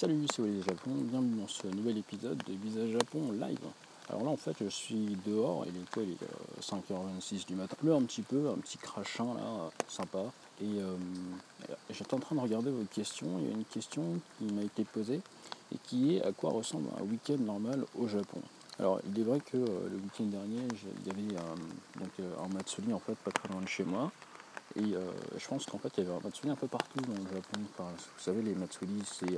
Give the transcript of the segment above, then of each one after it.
Salut, c'est Olivier Japon, bienvenue dans ce nouvel épisode de Visage Japon live. Alors là en fait je suis dehors, il est quoi Il est 5h26 du matin. pleut un petit peu, un petit crachin là, sympa. Et euh, j'étais en train de regarder vos questions, il y a une question qui m'a été posée et qui est à quoi ressemble un week-end normal au Japon? Alors il est vrai que euh, le week-end dernier il y avait euh, donc, un Matsuri en fait pas très loin de chez moi. Et je pense qu'en fait il y avait un Matsuri un peu partout dans le Japon. vous savez les Matsuri c'est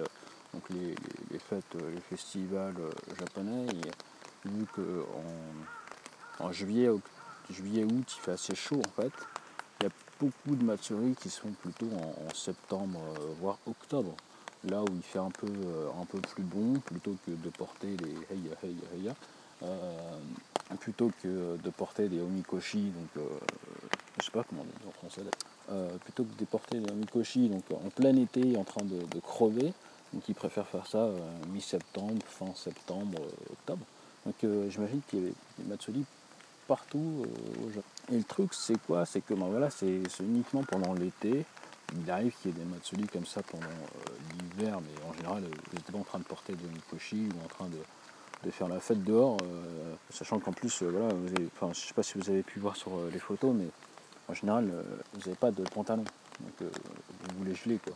donc les, fêtes, euh, les festivals euh, japonais. vu que en, juillet, juillet, août, il fait assez chaud en fait, il y a beaucoup de matsuri qui sont plutôt en, septembre, euh, voire octobre. Là où il fait un peu, un peu plus bon, plutôt que de porter les heya heya heya, plutôt que de porter des omikoshi, donc je sais pas comment on dit en français, plutôt que de porter des omikoshi donc en plein été en train de crever, donc ils préfèrent faire ça euh, mi-septembre, fin septembre, euh, octobre. Donc euh, j'imagine qu'il y a des Matsuri partout au Japon. Et le truc c'est quoi? C'est que ben, voilà, c'est uniquement pendant l'été. Il arrive qu'il y ait des Matsuri comme ça pendant l'hiver, mais en général vous n'êtes pas en train de porter de Mikoshi ou en train de, faire la fête dehors, sachant qu'en plus, voilà, je ne sais pas si vous avez pu voir sur les photos, mais en général, vous n'avez pas de pantalon, donc vous voulez geler quoi.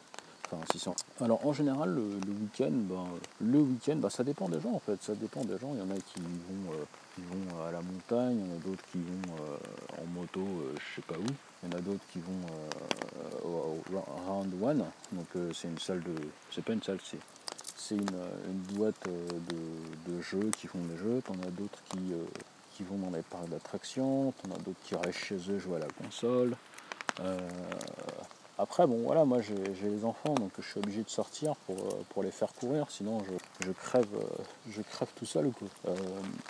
Alors en général, le, week-end, ben, le week-end, ben, ça dépend des gens en fait. Ça dépend des gens. Il y en a qui vont, euh, vont à la montagne, il y en a d'autres qui vont euh, en moto, euh, je sais pas où. Il y en a d'autres qui vont au, Round One. Donc c'est une salle de, c'est pas une salle, c'est c'est une, boîte de, jeux qui font des jeux. T'en as d'autres qui, qui vont dans les parcs d'attractions. T'en as d'autres qui restent chez eux jouer à la console. Après, bon, voilà, moi j'ai les enfants, donc je suis obligé de sortir pour, euh, pour les faire courir, sinon je, crève, euh, je crève tout seul. Quoi. Euh,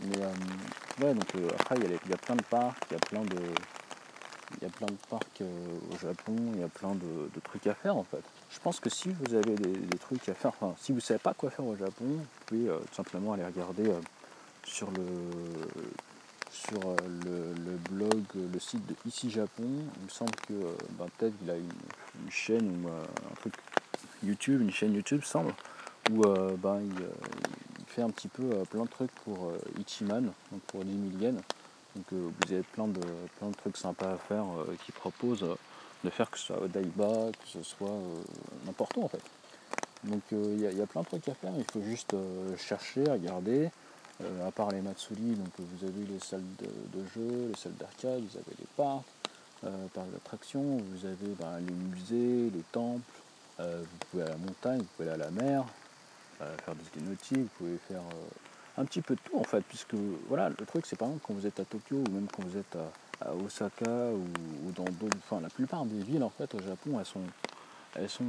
mais ouais, donc après, il y, a plein de parcs, il y a plein de, il y a plein de parcs au Japon, il y a plein de, trucs à faire en fait. Je pense que si vous avez des, trucs à faire, enfin, si vous ne savez pas quoi faire au Japon, vous pouvez tout simplement aller regarder sur le sur euh, le, blog, le site de Ici Japon. Il me semble que euh, ben, peut-être il a une, chaîne ou euh, un truc YouTube, une chaîne YouTube semble, où ben, il, fait un petit peu plein de trucs pour Ichiman, donc pour 10 000 yens. Donc vous avez plein de, plein de trucs sympas à faire qui proposent de faire que ce soit au Daiba, que ce soit n'importe où en fait. Donc il y, a plein de trucs à faire, il faut juste chercher, regarder. Euh, à part les Matsuri, donc vous avez les salles de, jeu, les salles d'arcade, vous avez les parcs, euh, parcs d'attractions, vous avez ben, les musées, les temples, euh, vous pouvez aller à la montagne, vous pouvez aller à la mer, faire des idées nautiques, vous pouvez faire un petit peu de tout en fait, puisque voilà, le truc c'est par exemple quand vous êtes à Tokyo ou même quand vous êtes à, Osaka ou, dans d'autres, enfin la plupart des villes en fait au Japon elles sont, elles sont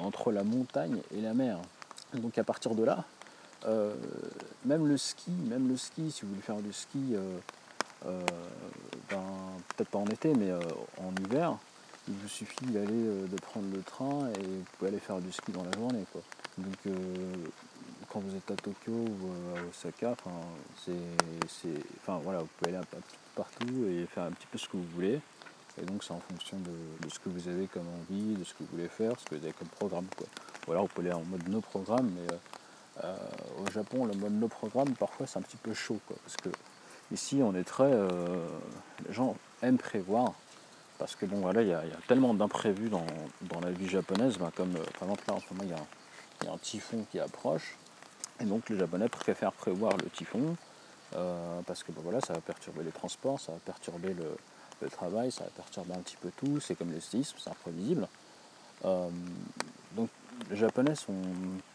entre la montagne et la mer. Donc à partir de là, euh, même le ski, même le ski, si vous voulez faire du ski, euh, euh, ben, peut-être pas en été, mais en hiver, il vous suffit d'aller de prendre le train et vous pouvez aller faire du ski dans la journée. Quoi. Donc quand vous êtes à Tokyo ou à Osaka, c'est, voilà, vous pouvez aller un peu partout et faire un petit peu ce que vous voulez. Et donc c'est en fonction de, ce que vous avez comme envie, de ce que vous voulez faire, ce que vous avez comme programme. Quoi. Ou vous pouvez aller en mode no programme, mais Japon, le mode no programme, parfois, c'est un petit peu chaud, parce que ici, on est très. Euh, les gens aiment prévoir, parce que bon, voilà, il y, a tellement d'imprévus dans, la vie japonaise, ben, comme euh, par exemple là, en ce moment, il y, a un typhon qui approche, et donc les Japonais préfèrent prévoir le typhon, parce que ben, voilà, ça va perturber les transports, ça va perturber le, travail, ça va perturber un petit peu tout, c'est comme les séismes, c'est imprévisible. donc les Japonais sont.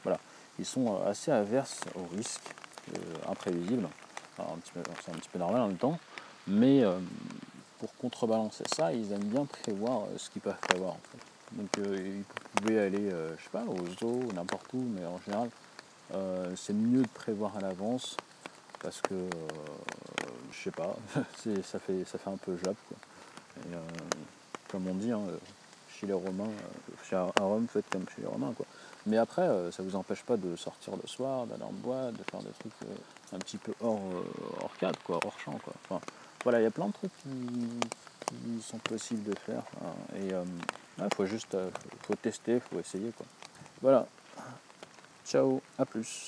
Voilà ils sont euh, assez averses au risque euh, imprévisible. c'est un petit peu normal en même temps. Mais euh, pour contrebalancer ça, ils aiment bien prévoir ce qu'ils peuvent prévoir. Donc vous pouvez aller, je sais pas, au zoo, n'importe où, mais en général, c'est mieux de prévoir à l'avance parce que, je sais pas, ça fait, ça fait un peu jap. comme on dit, hein, chez les Romains, chez un Rome, faites comme chez les Romains. Quoi. Mais après, euh, ça ne vous empêche pas de sortir le soir, d'aller en boîte, de faire des trucs euh, un petit peu hors, euh, hors cadre, quoi, hors champ. Quoi. Enfin, voilà, il y a plein de trucs qui, sont possibles de faire. Hein. et il faut juste faut tester, faut essayer. Quoi. Voilà. Ciao, à plus.